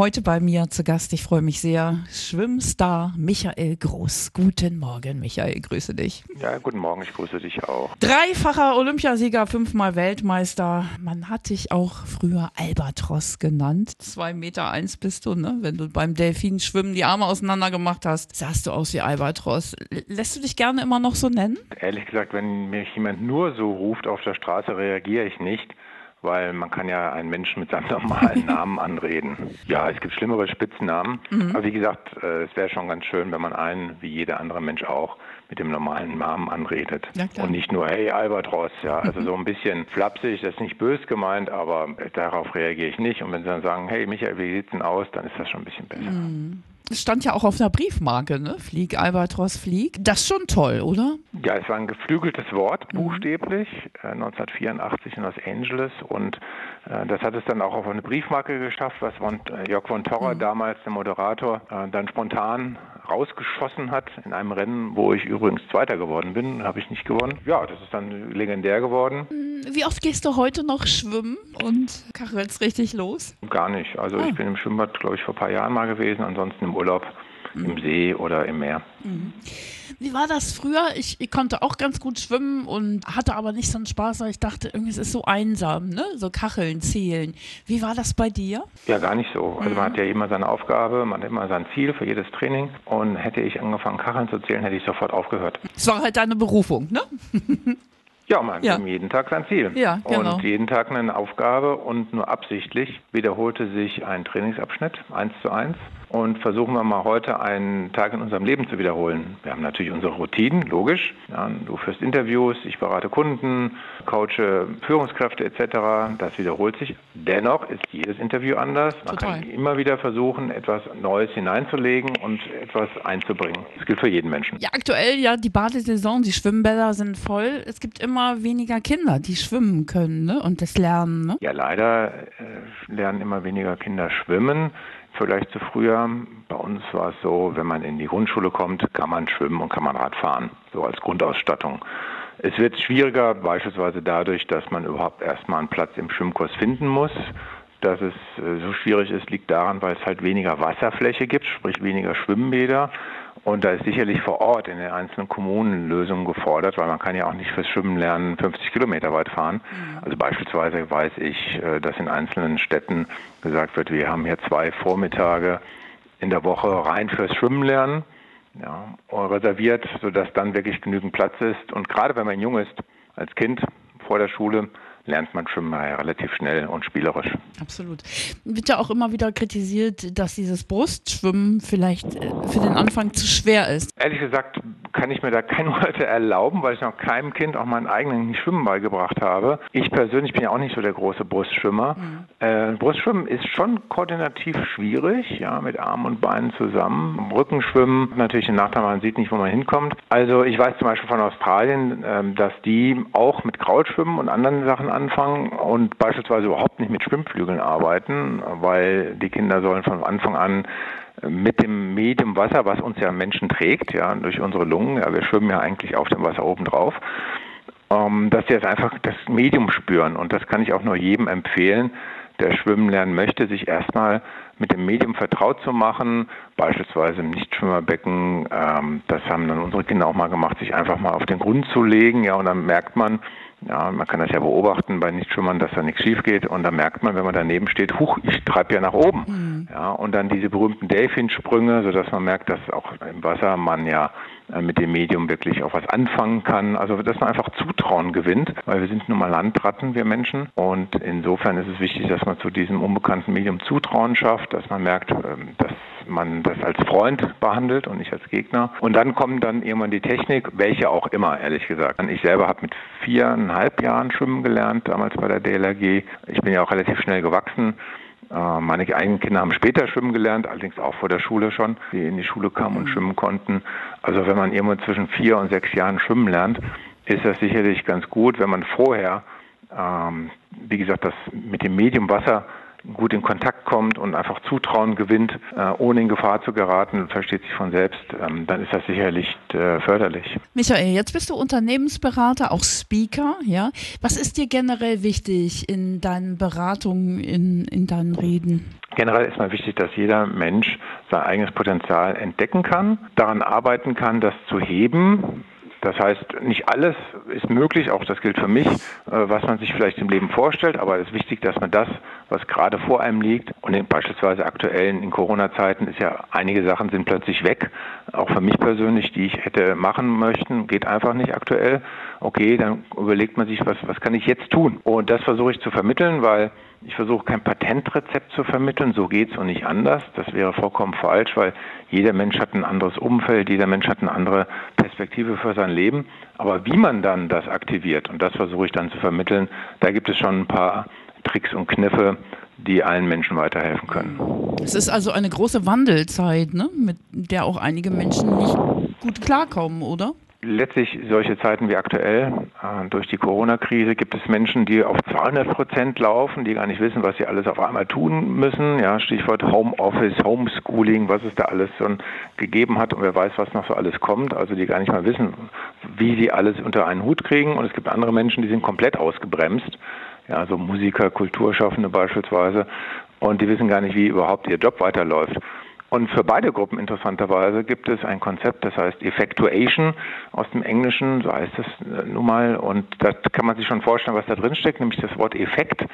Heute bei mir zu Gast, ich freue mich sehr, Schwimmstar Michael Groß. Guten Morgen, Michael, grüße dich. Ja, guten Morgen, ich grüße dich auch. Dreifacher Olympiasieger, fünfmal Weltmeister. Man hat dich auch früher Albatros genannt. Zwei Meter eins bist du, ne? Wenn du beim Delfinschwimmen die Arme auseinander gemacht hast, sahst du aus wie Albatros. Lässt du dich gerne immer noch so nennen? Ehrlich gesagt, wenn mich jemand nur so ruft auf der Straße, reagiere ich nicht weil man kann ja einen Menschen mit seinem normalen Namen anreden. Ja, es gibt schlimmere Spitznamen, mhm. aber wie gesagt, äh, es wäre schon ganz schön, wenn man einen, wie jeder andere Mensch auch, mit dem normalen Namen anredet. Ja, und nicht nur, hey, Albatros, ja, also mhm. so ein bisschen flapsig, das ist nicht bös gemeint, aber darauf reagiere ich nicht. Und wenn sie dann sagen, hey, Michael, wie sieht's denn aus, dann ist das schon ein bisschen besser. Mhm. Es stand ja auch auf einer Briefmarke, ne? Flieg, Albatros, Flieg. Das ist schon toll, oder? Ja, es war ein geflügeltes Wort, mhm. buchstäblich, äh, 1984 in Los Angeles. Und äh, das hat es dann auch auf eine Briefmarke geschafft, was von, äh, Jörg von Torra, mhm. damals der Moderator, äh, dann spontan rausgeschossen hat in einem Rennen, wo ich übrigens Zweiter geworden bin, habe ich nicht gewonnen. Ja, das ist dann legendär geworden. Mhm. Wie oft gehst du heute noch schwimmen und kachelst richtig los? Gar nicht. Also ah. ich bin im Schwimmbad, glaube ich, vor ein paar Jahren mal gewesen, ansonsten im Urlaub mhm. im See oder im Meer. Mhm. Wie war das früher? Ich, ich, konnte auch ganz gut schwimmen und hatte aber nicht so einen Spaß, weil ich dachte, irgendwie es ist so einsam, ne? So Kacheln zählen. Wie war das bei dir? Ja, gar nicht so. Also man hat ja immer seine Aufgabe, man hat immer sein Ziel für jedes Training. Und hätte ich angefangen, Kacheln zu zählen, hätte ich sofort aufgehört. Es war halt deine Berufung, ne? Ja, man ja. hat jeden Tag sein Ziel. Ja, genau. Und jeden Tag eine Aufgabe und nur absichtlich wiederholte sich ein Trainingsabschnitt, eins zu eins und versuchen wir mal heute einen Tag in unserem Leben zu wiederholen. Wir haben natürlich unsere Routinen, logisch. Ja, du führst Interviews, ich berate Kunden, coache Führungskräfte etc. Das wiederholt sich. Dennoch ist jedes Interview anders. Man Total. kann immer wieder versuchen, etwas Neues hineinzulegen und etwas einzubringen. Das gilt für jeden Menschen. Ja, aktuell ja die Badesaison, die Schwimmbäder sind voll. Es gibt immer weniger Kinder, die schwimmen können ne? und das lernen. Ne? Ja, leider äh, lernen immer weniger Kinder schwimmen vielleicht zu früher. Bei uns war es so, wenn man in die Grundschule kommt, kann man schwimmen und kann man Rad fahren, so als Grundausstattung. Es wird schwieriger, beispielsweise dadurch, dass man überhaupt erstmal einen Platz im Schwimmkurs finden muss. Dass es äh, so schwierig ist, liegt daran, weil es halt weniger Wasserfläche gibt, sprich weniger Schwimmbäder. Und da ist sicherlich vor Ort in den einzelnen Kommunen Lösungen gefordert, weil man kann ja auch nicht fürs Schwimmen lernen 50 Kilometer weit fahren. Mhm. Also beispielsweise weiß ich, äh, dass in einzelnen Städten gesagt wird, wir haben hier zwei Vormittage in der Woche rein fürs Schwimmen lernen, ja, reserviert, sodass dann wirklich genügend Platz ist. Und gerade wenn man jung ist, als Kind vor der Schule, lernt man Schwimmen ja relativ schnell und spielerisch. Absolut. Wird ja auch immer wieder kritisiert, dass dieses Brustschwimmen vielleicht äh, für den Anfang zu schwer ist. Ehrlich gesagt kann ich mir da keine Worte erlauben, weil ich noch keinem Kind auch meinen eigenen Schwimmen beigebracht habe. Ich persönlich bin ja auch nicht so der große Brustschwimmer. Mhm. Äh, Brustschwimmen ist schon koordinativ schwierig, ja, mit Armen und Beinen zusammen. Rückenschwimmen natürlich ein Nachteil, man sieht nicht, wo man hinkommt. Also ich weiß zum Beispiel von Australien, äh, dass die auch mit Krautschwimmen und anderen Sachen anfangen und beispielsweise überhaupt nicht mit Schwimmflügeln arbeiten, weil die Kinder sollen von Anfang an mit dem Medium Wasser, was uns ja Menschen trägt, ja, durch unsere Lungen, ja, wir schwimmen ja eigentlich auf dem Wasser oben drauf, ähm, dass sie jetzt einfach das Medium spüren. Und das kann ich auch nur jedem empfehlen, der schwimmen lernen möchte, sich erstmal mit dem Medium vertraut zu machen, beispielsweise im Nichtschwimmerbecken. Ähm, das haben dann unsere Kinder auch mal gemacht, sich einfach mal auf den Grund zu legen, ja, und dann merkt man, ja, man kann das ja beobachten bei Nichtschwimmern, dass da nichts schief geht und da merkt man, wenn man daneben steht, huch, ich treibe ja nach oben. Mhm. Ja, und dann diese berühmten Delfinsprünge, sodass man merkt, dass auch im Wasser man ja äh, mit dem Medium wirklich auch was anfangen kann. Also dass man einfach Zutrauen gewinnt, weil wir sind nun mal Landratten, wir Menschen. Und insofern ist es wichtig, dass man zu diesem unbekannten Medium Zutrauen schafft, dass man merkt, ähm, dass man das als Freund behandelt und nicht als Gegner. Und dann kommt dann irgendwann die Technik, welche auch immer, ehrlich gesagt. Ich selber habe mit viereinhalb Jahren schwimmen gelernt, damals bei der DLRG. Ich bin ja auch relativ schnell gewachsen. Äh, meine eigenen Kinder haben später schwimmen gelernt, allerdings auch vor der Schule schon, die in die Schule kamen und mhm. schwimmen konnten. Also wenn man irgendwann zwischen vier und sechs Jahren schwimmen lernt, ist das sicherlich ganz gut, wenn man vorher, ähm, wie gesagt, das mit dem Medium Wasser gut in Kontakt kommt und einfach Zutrauen gewinnt, äh, ohne in Gefahr zu geraten, versteht sich von selbst, ähm, dann ist das sicherlich äh, förderlich. Michael, jetzt bist du Unternehmensberater, auch Speaker, ja. Was ist dir generell wichtig in deinen Beratungen, in, in deinen Reden? Generell ist mal wichtig, dass jeder Mensch sein eigenes Potenzial entdecken kann, daran arbeiten kann, das zu heben, das heißt, nicht alles ist möglich, auch das gilt für mich, äh, was man sich vielleicht im Leben vorstellt, aber es ist wichtig, dass man das, was gerade vor einem liegt und in, beispielsweise aktuell in Corona-Zeiten ist ja, einige Sachen sind plötzlich weg, auch für mich persönlich, die ich hätte machen möchten, geht einfach nicht aktuell. Okay, dann überlegt man sich, was, was kann ich jetzt tun? Und das versuche ich zu vermitteln, weil ich versuche kein Patentrezept zu vermitteln, so geht's und nicht anders. Das wäre vollkommen falsch, weil jeder Mensch hat ein anderes Umfeld, jeder Mensch hat eine andere Perspektive für sein Leben. Aber wie man dann das aktiviert, und das versuche ich dann zu vermitteln, da gibt es schon ein paar Tricks und Kniffe, die allen Menschen weiterhelfen können. Es ist also eine große Wandelzeit, ne? mit der auch einige Menschen nicht gut klarkommen, oder? Letztlich solche Zeiten wie aktuell, äh, durch die Corona-Krise gibt es Menschen, die auf 200 Prozent laufen, die gar nicht wissen, was sie alles auf einmal tun müssen. Ja, Stichwort Homeoffice, Homeschooling, was es da alles schon gegeben hat und wer weiß, was noch so alles kommt. Also die gar nicht mal wissen, wie sie alles unter einen Hut kriegen. Und es gibt andere Menschen, die sind komplett ausgebremst. Ja, also Musiker, Kulturschaffende beispielsweise. Und die wissen gar nicht, wie überhaupt ihr Job weiterläuft. Und für beide Gruppen interessanterweise gibt es ein Konzept, das heißt Effectuation aus dem Englischen, so heißt es äh, nun mal. Und da kann man sich schon vorstellen, was da drin steckt, nämlich das Wort Effekt.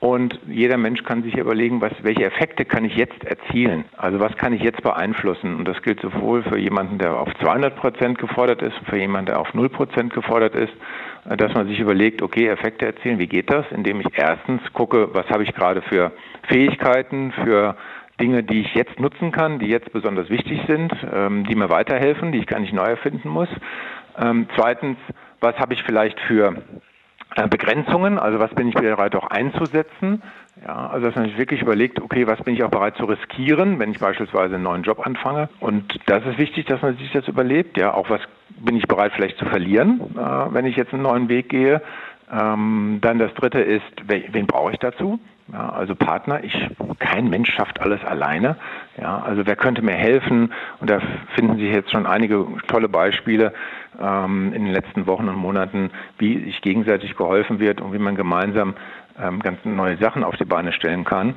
Und jeder Mensch kann sich überlegen, was, welche Effekte kann ich jetzt erzielen? Also was kann ich jetzt beeinflussen? Und das gilt sowohl für jemanden, der auf 200 Prozent gefordert ist, für jemanden, der auf 0 Prozent gefordert ist, äh, dass man sich überlegt, okay, Effekte erzielen, wie geht das? Indem ich erstens gucke, was habe ich gerade für Fähigkeiten, für Dinge, die ich jetzt nutzen kann, die jetzt besonders wichtig sind, ähm, die mir weiterhelfen, die ich gar nicht neu erfinden muss. Ähm, zweitens, was habe ich vielleicht für äh, Begrenzungen, also was bin ich bereit auch einzusetzen. Ja, also dass man sich wirklich überlegt, okay, was bin ich auch bereit zu riskieren, wenn ich beispielsweise einen neuen Job anfange. Und das ist wichtig, dass man sich das überlebt. Ja, auch was bin ich bereit vielleicht zu verlieren, äh, wenn ich jetzt einen neuen Weg gehe. Ähm, dann das dritte ist, wen, wen brauche ich dazu? Ja, also Partner, ich, kein Mensch schafft alles alleine. Ja, also wer könnte mir helfen? Und da finden sich jetzt schon einige tolle Beispiele ähm, in den letzten Wochen und Monaten, wie sich gegenseitig geholfen wird und wie man gemeinsam ähm, ganz neue Sachen auf die Beine stellen kann.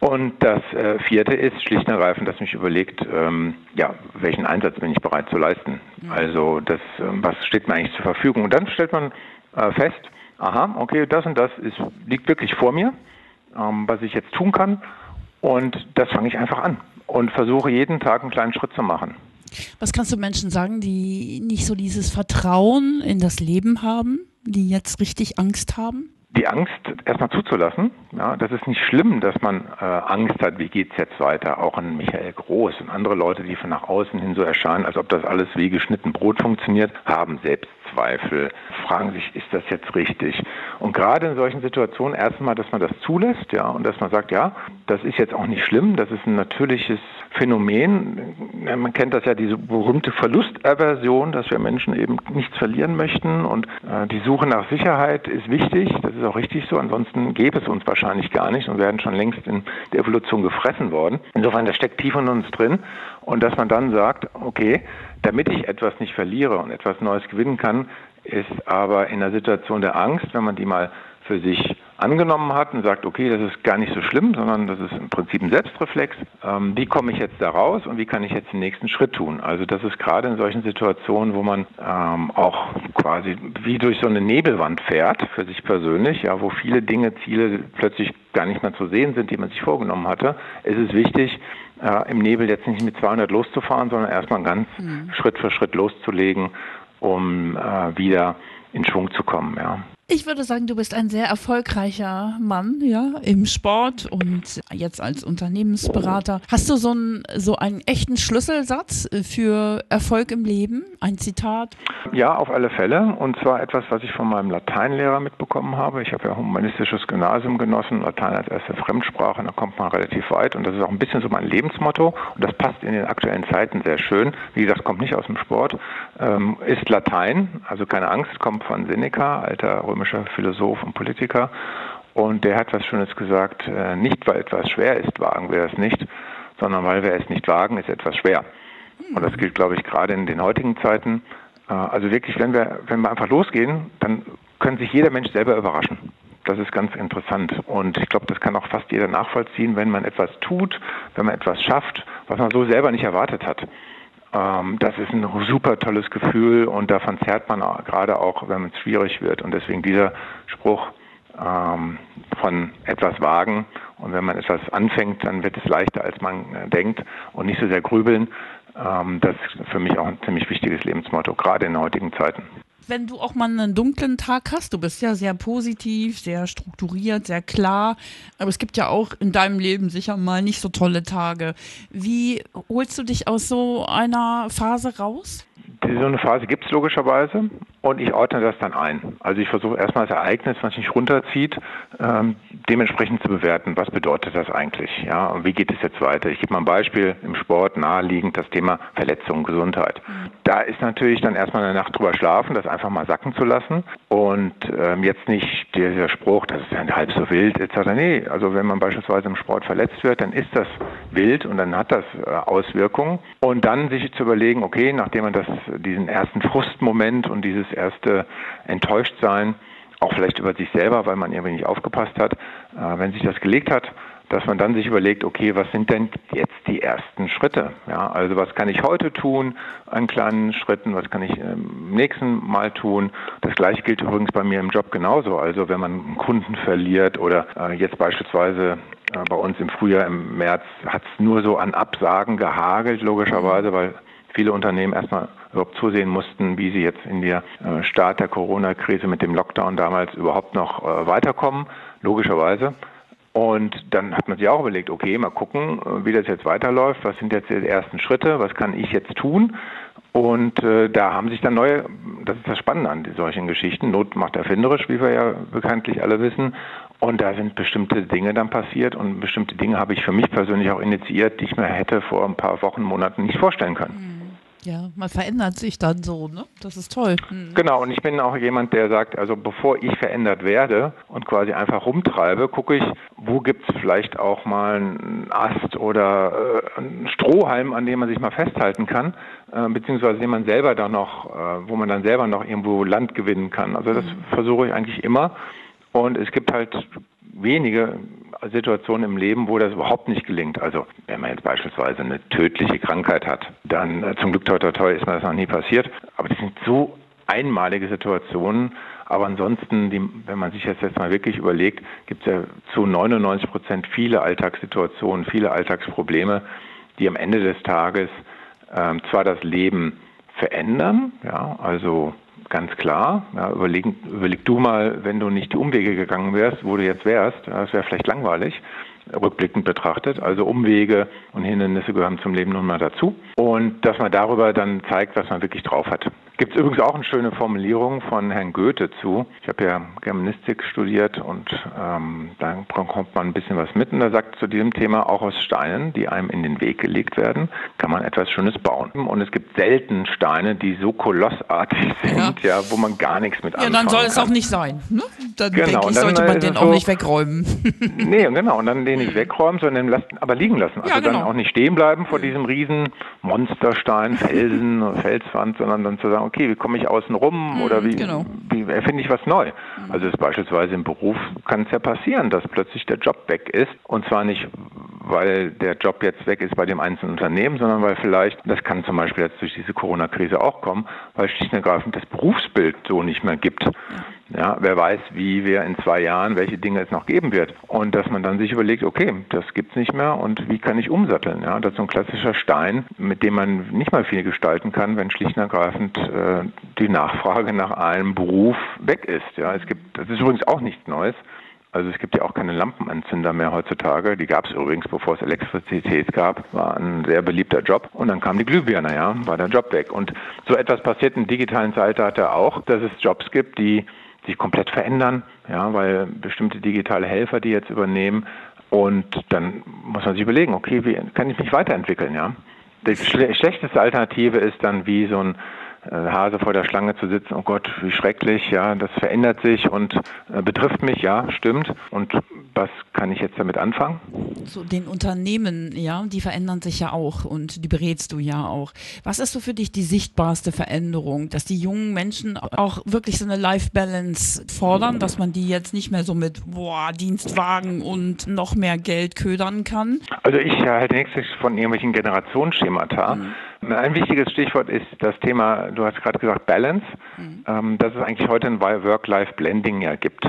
Und das äh, vierte ist schlicht und ergreifend, dass mich überlegt, ähm, ja, welchen Einsatz bin ich bereit zu leisten? Also das, äh, was steht mir eigentlich zur Verfügung? Und dann stellt man äh, fest, aha, okay, das und das ist, liegt wirklich vor mir ähm, was ich jetzt tun kann. Und das fange ich einfach an und versuche jeden Tag einen kleinen Schritt zu machen. Was kannst du Menschen sagen, die nicht so dieses Vertrauen in das Leben haben, die jetzt richtig Angst haben? die Angst erstmal zuzulassen. Ja, das ist nicht schlimm, dass man äh, Angst hat, wie geht's jetzt weiter. Auch an Michael Groß und andere Leute, die von nach außen hin so erscheinen, als ob das alles wie geschnitten Brot funktioniert, haben Selbstzweifel, fragen sich, ist das jetzt richtig? Und gerade in solchen Situationen erstmal, dass man das zulässt, ja, und dass man sagt, ja, das ist jetzt auch nicht schlimm, das ist ein natürliches Phänomen. Man kennt das ja, diese berühmte Verlustaversion, dass wir Menschen eben nichts verlieren möchten und äh, die Suche nach Sicherheit ist wichtig. Das ist auch richtig so. Ansonsten gäbe es uns wahrscheinlich gar nicht und werden schon längst in der Evolution gefressen worden. Insofern, das steckt tief in uns drin. Und dass man dann sagt, okay, damit ich etwas nicht verliere und etwas Neues gewinnen kann, ist aber in der Situation der Angst, wenn man die mal für sich angenommen hat und sagt, okay, das ist gar nicht so schlimm, sondern das ist im Prinzip ein Selbstreflex. Ähm, wie komme ich jetzt da raus und wie kann ich jetzt den nächsten Schritt tun? Also das ist gerade in solchen Situationen, wo man ähm, auch quasi wie durch so eine Nebelwand fährt, für sich persönlich, ja, wo viele Dinge, Ziele plötzlich gar nicht mehr zu sehen sind, die man sich vorgenommen hatte, ist es wichtig, äh, im Nebel jetzt nicht mit 200 loszufahren, sondern erstmal ganz mhm. Schritt für Schritt loszulegen, um äh, wieder in Schwung zu kommen, ja. Ich würde sagen, du bist ein sehr erfolgreicher Mann, ja, im Sport und jetzt als Unternehmensberater. Hast du so einen, so einen echten Schlüsselsatz für Erfolg im Leben? Ein Zitat? Ja, auf alle Fälle. Und zwar etwas, was ich von meinem Lateinlehrer mitbekommen habe. Ich habe ja humanistisches Gymnasium genossen, Latein als erste Fremdsprache, da kommt man relativ weit. Und das ist auch ein bisschen so mein Lebensmotto. Und das passt in den aktuellen Zeiten sehr schön. Wie gesagt, kommt nicht aus dem Sport. Ähm, ist Latein, also keine Angst, kommt von Seneca, alter römischer Philosoph und Politiker. Und der hat was Schönes gesagt, äh, nicht weil etwas schwer ist, wagen wir es nicht, sondern weil wir es nicht wagen, ist etwas schwer. Und das gilt, glaube ich, gerade in den heutigen Zeiten. Äh, also wirklich, wenn wir, wenn wir einfach losgehen, dann können sich jeder Mensch selber überraschen. Das ist ganz interessant. Und ich glaube, das kann auch fast jeder nachvollziehen, wenn man etwas tut, wenn man etwas schafft, was man so selber nicht erwartet hat. Ähm, das ist ein super tolles Gefühl und davon zerrt man gerade auch, wenn es schwierig wird. Und deswegen dieser Spruch ähm, von etwas wagen. Und wenn man etwas anfängt, dann wird es leichter, als man äh, denkt und nicht so sehr grübeln. Ähm, das ist für mich auch ein ziemlich wichtiges Lebensmotto, gerade in heutigen Zeiten wenn du auch mal einen dunklen Tag hast, du bist ja sehr positiv, sehr strukturiert, sehr klar, aber es gibt ja auch in deinem Leben sicher mal nicht so tolle Tage. Wie holst du dich aus so einer Phase raus? So eine Phase gibt es logischerweise und ich ordne das dann ein. Also ich versuche erstmal das Ereignis, was mich runterzieht, ähm, dementsprechend zu bewerten. Was bedeutet das eigentlich? Ja, und wie geht es jetzt weiter? Ich gebe mal ein Beispiel im Sport naheliegend das Thema Verletzung, Gesundheit. Da ist natürlich dann erstmal eine Nacht drüber schlafen, das einfach mal sacken zu lassen und ähm, jetzt nicht dieser Spruch, das ist ja halb so wild etc. Nee, also wenn man beispielsweise im Sport verletzt wird, dann ist das wild und dann hat das äh, Auswirkungen und dann sich zu überlegen, okay, nachdem man das diesen ersten Frustmoment und dieses erste Enttäuschtsein, auch vielleicht über sich selber, weil man irgendwie nicht aufgepasst hat, äh, wenn sich das gelegt hat, dass man dann sich überlegt, okay, was sind denn jetzt die ersten Schritte? Ja, also was kann ich heute tun an kleinen Schritten, was kann ich im nächsten Mal tun? Das gleiche gilt übrigens bei mir im Job genauso. Also wenn man einen Kunden verliert oder äh, jetzt beispielsweise äh, bei uns im Frühjahr, im März hat es nur so an Absagen gehagelt, logischerweise, weil viele Unternehmen erstmal überhaupt zusehen mussten, wie sie jetzt in der äh, Start der Corona-Krise mit dem Lockdown damals überhaupt noch äh, weiterkommen, logischerweise. Und dann hat man sich auch überlegt, okay, mal gucken, äh, wie das jetzt weiterläuft, was sind jetzt die ersten Schritte, was kann ich jetzt tun? Und äh, da haben sich dann neue, das ist das Spannende an solchen Geschichten, Not macht erfinderisch, wie wir ja bekanntlich alle wissen. Und da sind bestimmte Dinge dann passiert und bestimmte Dinge habe ich für mich persönlich auch initiiert, die ich mir hätte vor ein paar Wochen, Monaten nicht vorstellen können. Mhm. Ja, man verändert sich dann so, ne? Das ist toll. Mhm. Genau, und ich bin auch jemand, der sagt, also bevor ich verändert werde und quasi einfach rumtreibe, gucke ich, wo gibt es vielleicht auch mal einen Ast oder äh, einen Strohhalm, an dem man sich mal festhalten kann, äh, beziehungsweise den man selber dann noch, äh, wo man dann selber noch irgendwo Land gewinnen kann. Also das mhm. versuche ich eigentlich immer. Und es gibt halt wenige Situationen im Leben, wo das überhaupt nicht gelingt. Also wenn man jetzt beispielsweise eine tödliche Krankheit hat, dann äh, zum Glück toi toi toi ist mir das noch nie passiert. Aber das sind so einmalige Situationen. Aber ansonsten, die, wenn man sich das jetzt mal wirklich überlegt, gibt es ja zu 99 Prozent viele Alltagssituationen, viele Alltagsprobleme, die am Ende des Tages ähm, zwar das Leben verändern, ja, also ganz klar. Ja, überleg, überleg du mal, wenn du nicht die Umwege gegangen wärst, wo du jetzt wärst, das wäre vielleicht langweilig rückblickend betrachtet. Also Umwege und Hindernisse gehören zum Leben nun mal dazu. Und dass man darüber dann zeigt, was man wirklich drauf hat. Gibt es übrigens auch eine schöne Formulierung von Herrn Goethe zu. Ich habe ja Germanistik studiert und ähm, da kommt man ein bisschen was mit. Und er sagt zu diesem Thema, auch aus Steinen, die einem in den Weg gelegt werden, kann man etwas Schönes bauen. Und es gibt selten Steine, die so kolossartig sind, ja, ja wo man gar nichts mit anfangen Ja, dann soll es auch nicht sein. Ne? Dann genau, denke ich, sollte man den so, auch nicht wegräumen. nee, genau. Und dann den nicht wegräumen, sondern lassen, aber liegen lassen. Also ja, genau. dann auch nicht stehen bleiben vor diesem riesen Monsterstein, Felsen, Felswand, sondern dann zu sagen, okay, wie komme ich außen rum mhm, oder wie, genau. wie erfinde ich was neu? Mhm. Also ist beispielsweise im Beruf kann es ja passieren, dass plötzlich der Job weg ist und zwar nicht, weil der Job jetzt weg ist bei dem einzelnen Unternehmen, sondern weil vielleicht, das kann zum Beispiel jetzt durch diese Corona-Krise auch kommen, weil schlicht und ergreifend das Berufsbild so nicht mehr gibt. Ja. Wer weiß, wie wir in zwei Jahren, welche Dinge es noch geben wird. Und dass man dann sich überlegt, okay, das gibt's nicht mehr und wie kann ich umsatteln? Ja, das ist so ein klassischer Stein, mit dem man nicht mal viel gestalten kann, wenn schlicht und ergreifend äh, die Nachfrage nach einem Beruf weg ist. Ja, es gibt, das ist übrigens auch nichts Neues. Also es gibt ja auch keine Lampenanzünder mehr heutzutage. Die gab es übrigens, bevor es Elektrizität gab. War ein sehr beliebter Job. Und dann kam die Glühbirne, ja, war der Job weg. Und so etwas passiert im digitalen Zeitalter auch, dass es Jobs gibt, die sich komplett verändern, ja, weil bestimmte digitale Helfer die jetzt übernehmen und dann muss man sich überlegen, okay, wie kann ich mich weiterentwickeln, ja? Die schlechteste Alternative ist dann wie so ein Hase vor der Schlange zu sitzen, oh Gott, wie schrecklich, ja, das verändert sich und äh, betrifft mich, ja, stimmt. Und was kann ich jetzt damit anfangen? So den Unternehmen, ja, die verändern sich ja auch und die berätst du ja auch. Was ist so für dich die sichtbarste Veränderung, dass die jungen Menschen auch wirklich so eine Life Balance fordern, dass man die jetzt nicht mehr so mit boah, Dienstwagen und noch mehr Geld ködern kann? Also ich halte nichts von irgendwelchen Generationsschemata. Mhm. Ein wichtiges Stichwort ist das Thema, du hast gerade gesagt, Balance, mhm. ähm, dass es eigentlich heute ein Work-Life-Blending ja gibt.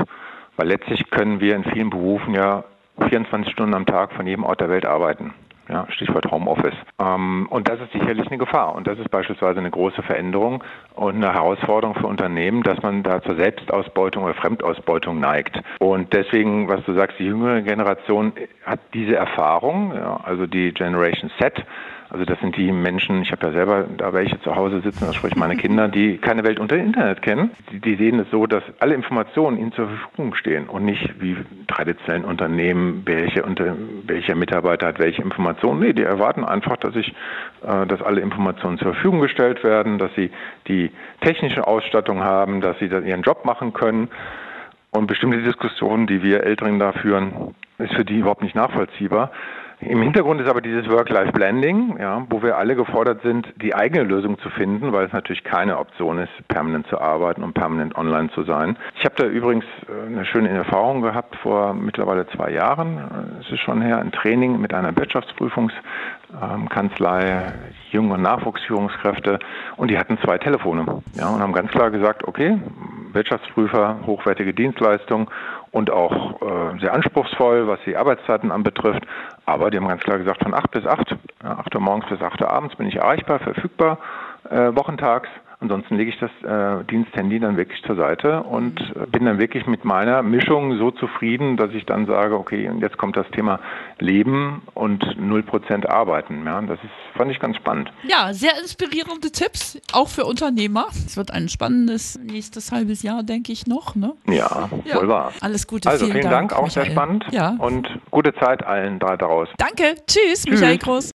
Weil letztlich können wir in vielen Berufen ja 24 Stunden am Tag von jedem Ort der Welt arbeiten. Ja, Stichwort Homeoffice. Ähm, und das ist sicherlich eine Gefahr. Und das ist beispielsweise eine große Veränderung und eine Herausforderung für Unternehmen, dass man da zur Selbstausbeutung oder Fremdausbeutung neigt. Und deswegen, was du sagst, die jüngere Generation hat diese Erfahrung, ja, also die Generation Z, also das sind die Menschen, ich habe ja selber da welche zu Hause sitzen, das sprich meine Kinder, die keine Welt unter Internet kennen. Die, die, sehen es so, dass alle Informationen ihnen zur Verfügung stehen und nicht wie traditionellen Unternehmen, welche unter, welcher Mitarbeiter hat welche Informationen. Nee, die erwarten einfach, dass ich, äh, dass alle Informationen zur Verfügung gestellt werden, dass sie die technische Ausstattung haben, dass sie ihren Job machen können. Und bestimmte Diskussionen, die wir Älteren da führen, ist für die überhaupt nicht nachvollziehbar. Im Hintergrund ist aber dieses Work-Life-Blending, ja, wo wir alle gefordert sind, die eigene Lösung zu finden, weil es natürlich keine Option ist, permanent zu arbeiten und permanent online zu sein. Ich habe da übrigens äh, eine schöne Erfahrung gehabt vor mittlerweile zwei Jahren. Es ist schon her ein Training mit einer Wirtschaftsprüfungskanzlei, Jung- und Nachwuchsführungskräfte und die hatten zwei Telefone ja, und haben ganz klar gesagt, okay, Wirtschaftsprüfer, hochwertige Dienstleistung und auch äh, sehr anspruchsvoll, was die Arbeitszeiten anbetrifft. Aber die haben ganz klar gesagt, von 8 bis 8, ja, 8 Uhr morgens bis 8 Uhr abends bin ich erreichbar, verfügbar, äh, wochentags. Ansonsten lege ich das äh, Diensthandy dann wirklich zur Seite und äh, bin dann wirklich mit meiner Mischung so zufrieden, dass ich dann sage, okay, und jetzt kommt das Thema Leben und 0% Arbeiten. Ja, das ist, fand ich ganz spannend. Ja, sehr inspirierende Tipps, auch für Unternehmer. Es wird ein spannendes nächstes halbes Jahr, denke ich, noch. Ne? Ja, ja, wohl wahr. Alles Gute, also, vielen, vielen Dank, Dank auch Michael. sehr spannend. Ja. Und gute Zeit allen da draußen. Danke, tschüss, tschüss. Michael Groß.